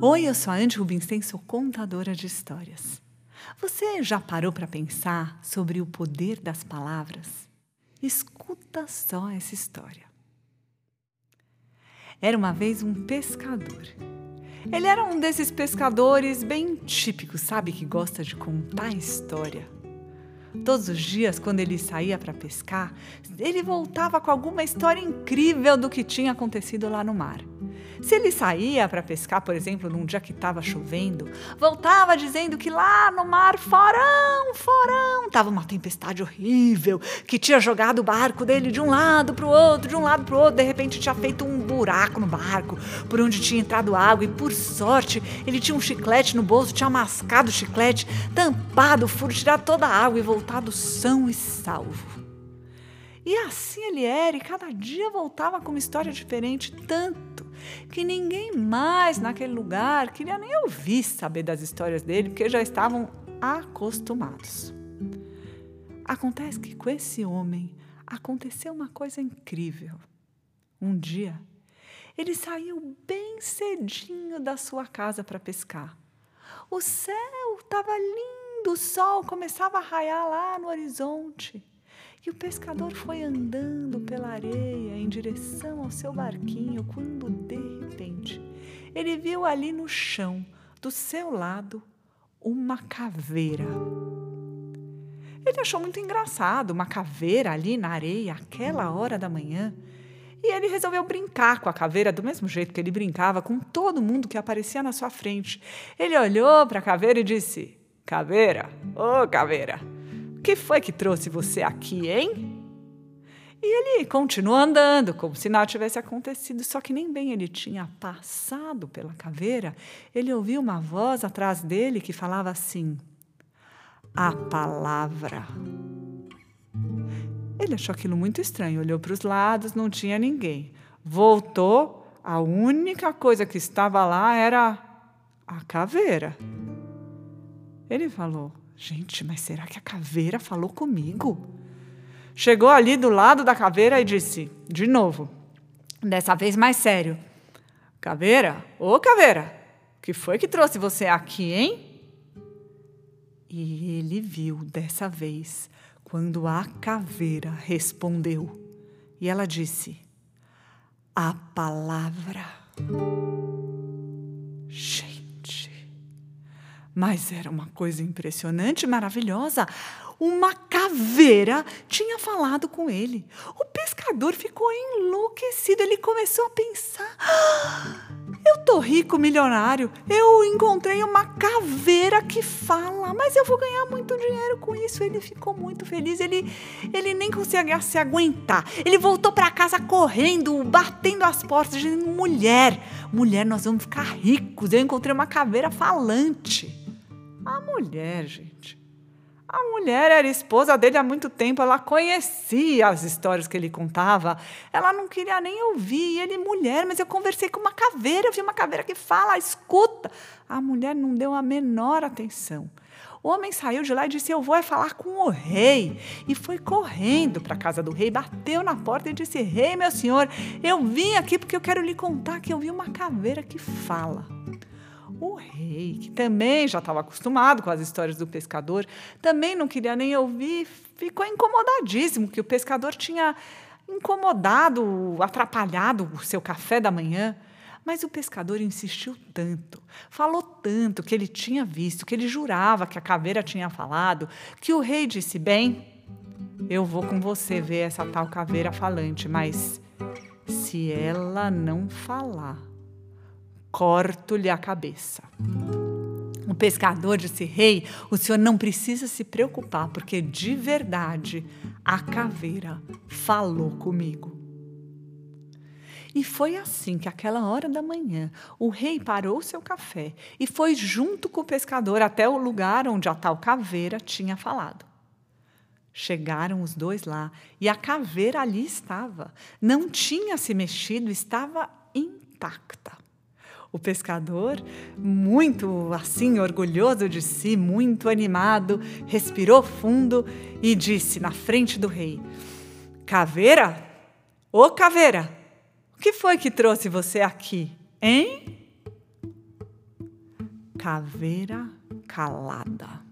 Oi, eu sou a Andy Rubinstein, sou contadora de histórias. Você já parou para pensar sobre o poder das palavras? Escuta só essa história. Era uma vez um pescador. Ele era um desses pescadores bem típicos, sabe, que gosta de contar história. Todos os dias, quando ele saía para pescar, ele voltava com alguma história incrível do que tinha acontecido lá no mar. Se ele saía para pescar, por exemplo, num dia que estava chovendo, voltava dizendo que lá no mar, forão, forão, estava uma tempestade horrível, que tinha jogado o barco dele de um lado para o outro, de um lado para o outro, de repente tinha feito um buraco no barco, por onde tinha entrado água, e por sorte ele tinha um chiclete no bolso, tinha mascado o chiclete, tampado o furo, tirado toda a água e voltado são e salvo. E assim ele era, e cada dia voltava com uma história diferente, tanto que ninguém mais naquele lugar queria nem ouvir saber das histórias dele, porque já estavam acostumados. Acontece que com esse homem aconteceu uma coisa incrível. Um dia, ele saiu bem cedinho da sua casa para pescar. O céu estava lindo, o sol começava a raiar lá no horizonte. E o pescador foi andando pela areia em direção ao seu barquinho quando, de repente, ele viu ali no chão, do seu lado, uma caveira. Ele achou muito engraçado uma caveira ali na areia, àquela hora da manhã. E ele resolveu brincar com a caveira do mesmo jeito que ele brincava com todo mundo que aparecia na sua frente. Ele olhou para a caveira e disse: Caveira, ô oh, caveira, que foi que trouxe você aqui, hein? E ele continuou andando, como se nada tivesse acontecido, só que nem bem ele tinha passado pela caveira, ele ouviu uma voz atrás dele que falava assim: A palavra. Ele achou aquilo muito estranho, olhou para os lados, não tinha ninguém. Voltou, a única coisa que estava lá era a caveira. Ele falou: Gente, mas será que a caveira falou comigo? Chegou ali do lado da caveira e disse, de novo, dessa vez mais sério: Caveira, ô caveira, que foi que trouxe você aqui, hein? E ele viu dessa vez quando a caveira respondeu. E ela disse: A palavra. Gente, mas era uma coisa impressionante, maravilhosa uma caveira tinha falado com ele. O pescador ficou enlouquecido. Ele começou a pensar: ah, eu tô rico, milionário. Eu encontrei uma caveira que fala, mas eu vou ganhar muito dinheiro com isso. Ele ficou muito feliz. Ele, ele nem conseguia se aguentar. Ele voltou para casa correndo, batendo as portas, dizendo: mulher, mulher, nós vamos ficar ricos. Eu encontrei uma caveira falante. A mulher, gente a mulher era esposa dele há muito tempo, ela conhecia as histórias que ele contava, ela não queria nem ouvir. E ele, mulher, mas eu conversei com uma caveira, eu vi uma caveira que fala, escuta. A mulher não deu a menor atenção. O homem saiu de lá e disse: Eu vou é falar com o rei. E foi correndo para a casa do rei, bateu na porta e disse: Rei, meu senhor, eu vim aqui porque eu quero lhe contar que eu vi uma caveira que fala. O rei, que também já estava acostumado com as histórias do pescador, também não queria nem ouvir, ficou incomodadíssimo que o pescador tinha incomodado, atrapalhado o seu café da manhã. Mas o pescador insistiu tanto, falou tanto que ele tinha visto, que ele jurava que a caveira tinha falado, que o rei disse: Bem, eu vou com você ver essa tal caveira falante, mas se ela não falar, corto-lhe a cabeça. O pescador disse: Rei, o senhor não precisa se preocupar, porque de verdade a caveira falou comigo. E foi assim que, aquela hora da manhã, o rei parou seu café e foi junto com o pescador até o lugar onde a tal caveira tinha falado. Chegaram os dois lá e a caveira ali estava. Não tinha se mexido, estava intacta. O pescador, muito assim, orgulhoso de si, muito animado, respirou fundo e disse na frente do rei: Caveira? Ô caveira, o que foi que trouxe você aqui, hein? Caveira calada.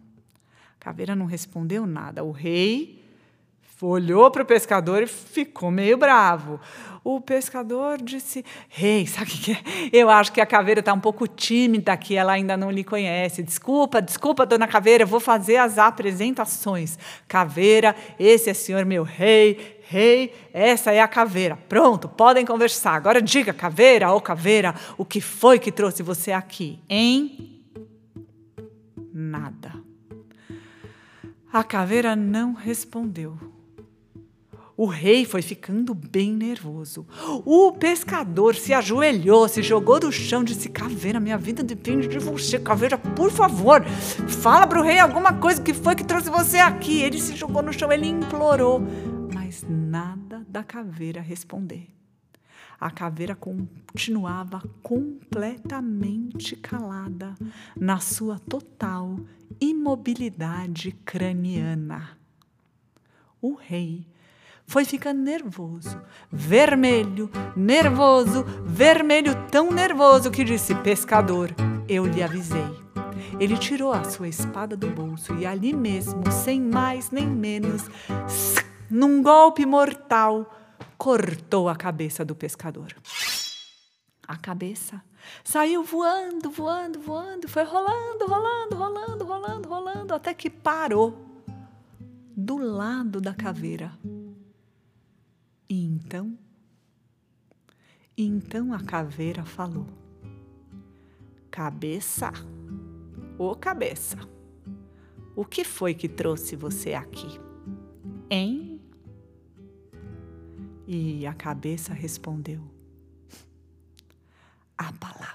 Caveira não respondeu nada. O rei olhou para o pescador e ficou meio bravo. O pescador disse: Rei, hey, sabe o que é? Eu acho que a caveira está um pouco tímida, que ela ainda não lhe conhece. Desculpa, desculpa, dona Caveira, eu vou fazer as apresentações. Caveira, esse é senhor meu rei, rei, essa é a caveira. Pronto, podem conversar. Agora diga, caveira, ou oh, caveira, o que foi que trouxe você aqui, hein? Nada. A caveira não respondeu. O rei foi ficando bem nervoso. O pescador se ajoelhou, se jogou do chão, disse: Caveira, minha vida depende de você. Caveira, por favor, fala para o rei alguma coisa que foi que trouxe você aqui. Ele se jogou no chão, ele implorou, mas nada da caveira responder. A caveira continuava completamente calada na sua total imobilidade craniana. O rei foi ficando nervoso, vermelho, nervoso, vermelho, tão nervoso que disse: Pescador, eu lhe avisei. Ele tirou a sua espada do bolso e ali mesmo, sem mais nem menos, num golpe mortal, cortou a cabeça do pescador. A cabeça saiu voando, voando, voando, foi rolando, rolando, rolando, rolando, rolando, até que parou do lado da caveira. E então? Então a caveira falou: Cabeça, ô cabeça, o que foi que trouxe você aqui? Hein? E a cabeça respondeu: A palavra.